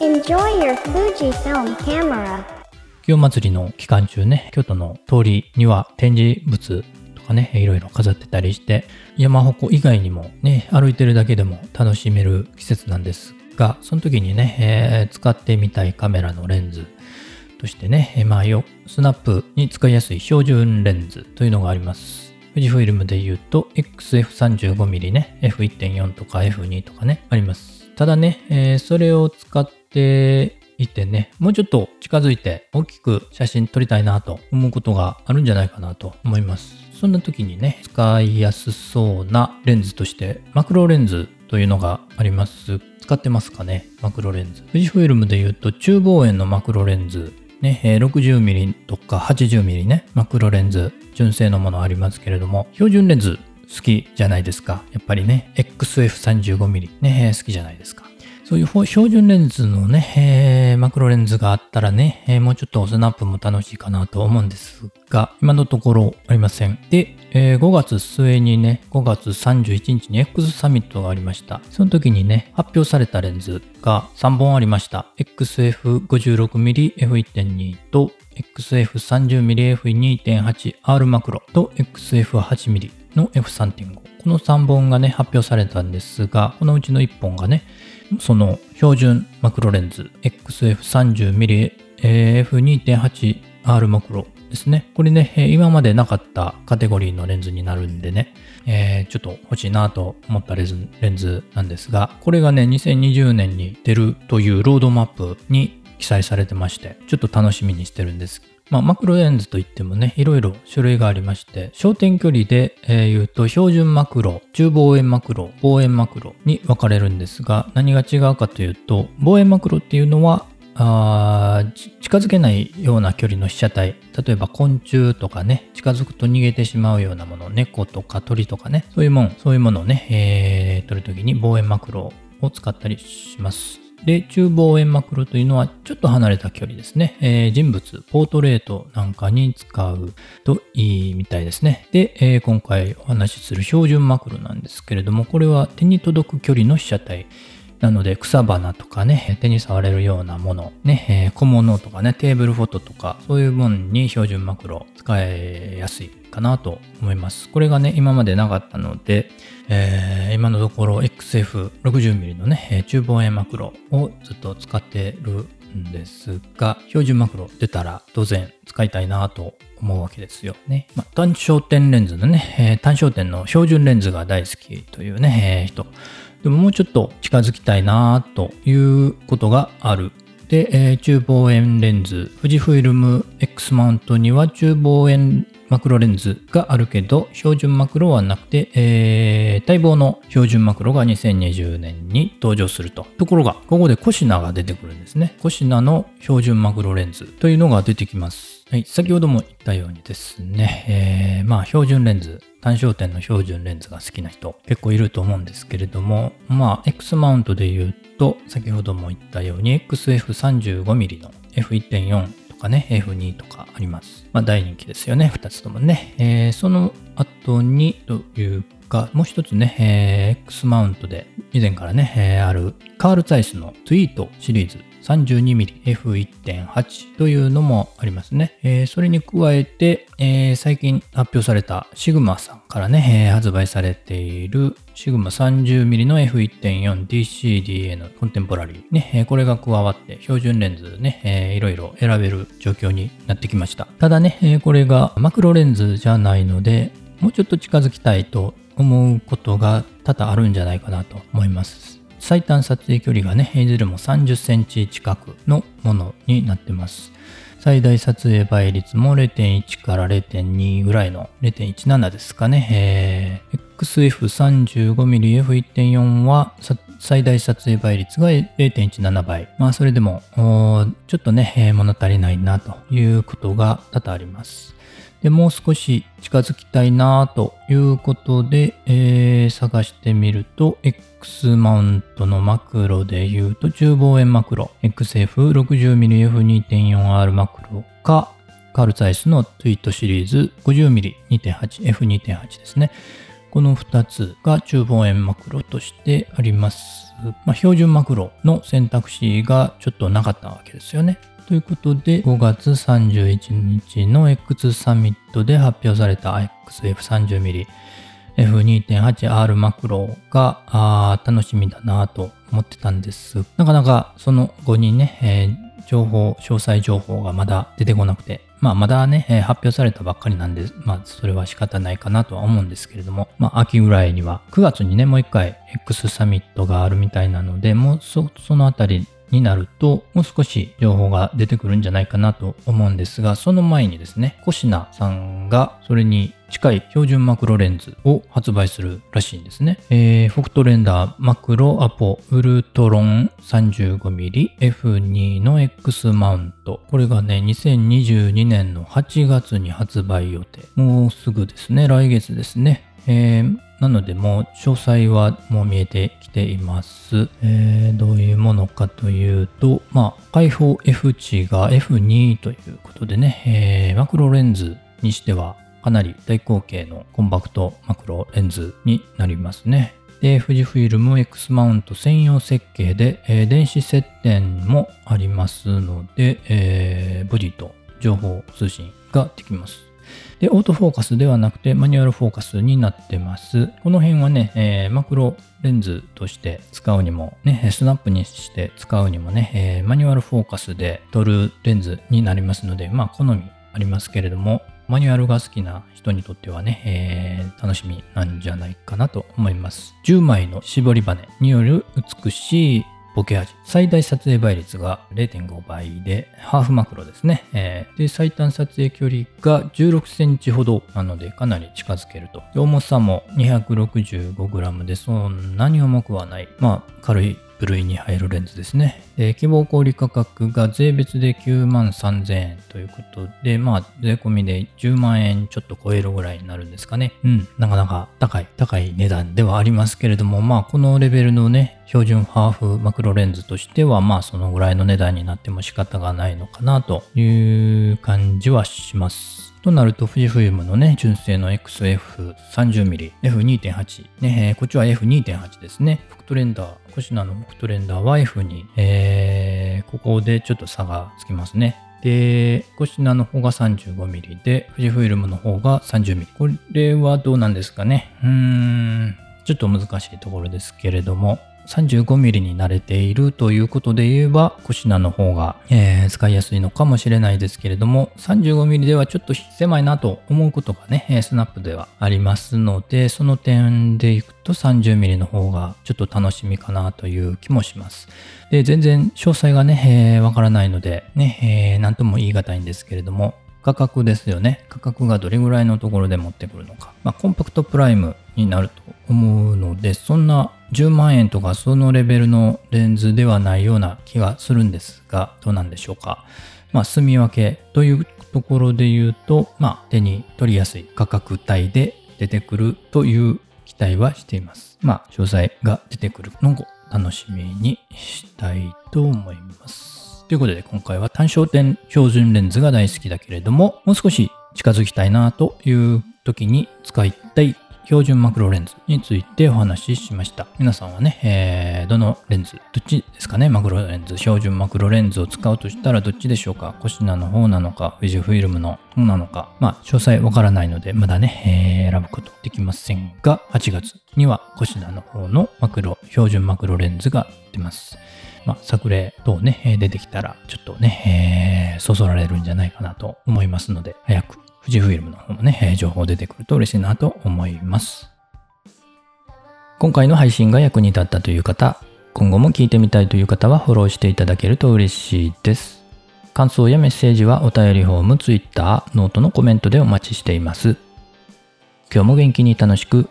Enjoy your Fujifilm camera. 清祭りの期間中ね、京都の通りには展示物とかね、いろいろ飾ってたりして、山鉾以外にもね、歩いてるだけでも楽しめる季節なんですが、その時にね、えー使ってみたいカメラのレンズとしてね、えーまあよ、スナップに使いやすい標準レンズというのがあります。富士フイルムで言うと XF35mm ね、F1.4 とか F2 とかね、あります。ただね、えーそれを使っていてね、もうちょっと近づいて大きく写真撮りたいなと思うことがあるんじゃないかなと思います。そんな時にね、使いやすそうなレンズとして、マクロレンズというのがあります。使ってますかねマクロレンズ。富士フイルムで言うと中望遠のマクロレンズね、60mm とか 80mm ね、マクロレンズ、純正のものありますけれども、標準レンズ好きじゃないですか。やっぱりね、XF35mm ね、好きじゃないですか。そういう標準レンズのね、えーマクロレンズがあったらね、えーもうちょっとスナップも楽しいかなと思うんですが、今のところありません。で、えー5月末にね、5月31日に X サミットがありました。その時にね、発表されたレンズが3本ありました。XF56mm F1.2 と XF30mm F2.8R マクロと XF8mm の F3.5。この3本がね、発表されたんですが、このうちの1本がね、その標準マクロレンズ XF30mmF2.8R マクロですね。これね、今までなかったカテゴリーのレンズになるんでね、えーちょっと欲しいなと思ったレンズなんですが、これがね、2020年に出るというロードマップに記載されてまして、ちょっと楽しみにしてるんです。まあ、マクロレンズといってもね、いろいろ種類がありまして、焦点距離で、えー言うと、標準マクロ、中望遠マクロ、望遠マクロに分かれるんですが、何が違うかというと、望遠マクロっていうのは、あ近づけないような距離の被写体、例えば昆虫とかね、近づくと逃げてしまうようなもの、猫とか鳥とかね、そういうもん、そういうものをね、えー撮るときに望遠マクロを使ったりします。で、中望遠マクロというのはちょっと離れた距離ですね。えー人物、ポートレートなんかに使うといいみたいですね。で、えー今回お話しする標準マクロなんですけれども、これは手に届く距離の被写体。なので草花とかね、手に触れるようなもの、ね、小物とかね、テーブルフォトとか、そういうものに標準マクロ使いやすいかなと思います。これがね、今までなかったので、えー今のところ XF60mm のね、えー中望遠マクロをずっと使ってるんですが、標準マクロ出たら当然使いたいなと思うわけですよね。まあ、単焦点レンズのね、えー単焦点の標準レンズが大好きというね、えー人。でももうちょっと近づきたいなということがある。で、えー中望遠レンズ、富士フイルム X マウントには中望遠マクロレンズがあるけど、標準マクロはなくて、えー待望の標準マクロが2020年に登場すると。ところが、ここでコシナが出てくるんですね。コシナの標準マクロレンズというのが出てきます。はい、先ほども言ったようにですね、えーまあ標準レンズ、単焦点の標準レンズが好きな人結構いると思うんですけれども、まあ X マウントで言うと、先ほども言ったように XF35mm の F1.4 とかね、F2 とかあります。まあ大人気ですよね、2つともね。えーその後にというか、もう一つね、えー X マウントで以前からね、えーあるカール・ツァイスのツイートシリーズ 32mmF1.8 というのもありますね。えーそれに加えて、えー最近発表されたシグマさんからね、えー発売されているシグマ 30mm の F1.4DCDA のコンテンポラリーね、えこれが加わって標準レンズね、えーいろいろ選べる状況になってきました。ただね、えこれがマクロレンズじゃないので、もうちょっと近づきたいと思うことが多々あるんじゃないかなと思います。最短撮影距離がね、いずれも30センチ近くのものになってます。最大撮影倍率も0.1から0.2ぐらいの0.17ですかね。えー XF35mmF1.4 は最大撮影倍率が0.17倍。まあそれでもちょっとね、物足りないなということが多々あります。でもう少し近づきたいなということで、えー探してみると X マウントのマクロで言うと中望遠マクロ XF60mmF2.4R マクロかカール・ツァイスのツイートシリーズ 50mm2.8F2.8 ですね。ここの2つが中望遠マクロとしてあります。まあ、標準マクロの選択肢がちょっとなかったわけですよね。ということで、5月31日の X サミットで発表された XF30mm F2.8R マクロが楽しみだなと思ってたんです。なかなかその後にね、えー、情報、詳細情報がまだ出てこなくて、まあまだね、えー、発表されたばっかりなんで、まあそれは仕方ないかなとは思うんですけれども、まあ秋ぐらいには、9月にね、もう一回 X サミットがあるみたいなので、もうそそのあたりになると、もう少し情報が出てくるんじゃないかなと思うんですが、その前にですね、コシナさんがそれに近い標準マクロレンズを発売するらしいんですね。えー、フォクトレンダーマクロアポウルトロン 35mmF2 の X マウント。これがね、2022年の8月に発売予定。もうすぐですね、来月ですね。えー、なのでもう詳細はもう見えてきています。えー、どういうものかというと、まあ、開放 F 値が F2 ということでね、えー、マクロレンズにしてはかなり大口径のコンパクトマクロレンズになりますね。で、富士フィルム X マウント専用設計で、えー、電子接点もありますので、えー、ボディと情報通信ができます。で、オートフォーカスではなくてマニュアルフォーカスになってます。この辺はね、えー、マクロレンズとして使うにも、ね、スナップにして使うにもね、えー、マニュアルフォーカスで撮るレンズになりますので、まあ、好みありますけれども、マニュアルが好きな人にとってはね、えー、楽しみなんじゃないかなと思います。10枚の絞り羽による美しいボケ味。最大撮影倍率が0.5倍で、ハーフマクロですね。えー、で、最短撮影距離が16センチほどなので、かなり近づけると。重さも 265g で、そんなに重くはない。まあ、軽い部類に入るレンズですね。で希望小売価格が税別で9万3000円ということで、まあ、税込みで10万円ちょっと超えるぐらいになるんですかね。うん、なかなか高い、高い値段ではありますけれども、まあ、このレベルのね、標準ハーフマクロレンズとしては、まあ、そのぐらいの値段になっても仕方がないのかなという感じはします。となると、富士フイルムのね、純正の XF30mm、F2.8、ね、こっちは F2.8 ですね。フクトレンダー、コシナのフクトレンダーは F2、えー、ここでちょっと差がつきますね。で、コシナの方が 35mm で、富士フイルムの方が 30mm。これはどうなんですかね。うーん、ちょっと難しいところですけれども、35ミリに慣れているということで言えば、コシナの方が、えー、使いやすいのかもしれないですけれども、35ミリではちょっと狭いなと思うことがね、スナップではありますので、その点でいくと30ミリの方がちょっと楽しみかなという気もします。で、全然詳細がね、わ、えー、からないので、ね、えー、とも言い難いんですけれども、価格ですよね。価格がどれぐらいのところで持ってくるのか。まあ、コンパクトプライムになると思うので、そんな10万円とかそのレベルのレンズではないような気がするんですが、どうなんでしょうか。まあ、住み分けというところで言うと、まあ、手に取りやすい価格帯で出てくるという期待はしています。まあ、詳細が出てくるのを楽しみにしたいと思います。ということで今回は単焦点標準レンズが大好きだけれども、もう少し近づきたいなという時に使いたい標準マクロレンズについてお話ししました。皆さんはね、えー、どのレンズ、どっちですかね、マクロレンズ、標準マクロレンズを使うとしたらどっちでしょうか？コシナの方なのか、フィジフィルムの方なのか、まあ、詳細わからないので、まだね、えー、選ぶことできませんが、8月にはコシナの方のマクロ、標準マクロレンズが出ます。まあ、作例等ね、出てきたら、ちょっとね、えー、そそられるんじゃないかなと思いますので、早く富士フイルムの方もね、情報出てくると嬉しいなと思います。今回の配信が役に立ったという方、今後も聞いてみたいという方はフォローしていただけると嬉しいです。感想やメッセージはお便りフォーム、Twitter、 note のコメントでお待ちしています。今日も元気に楽しく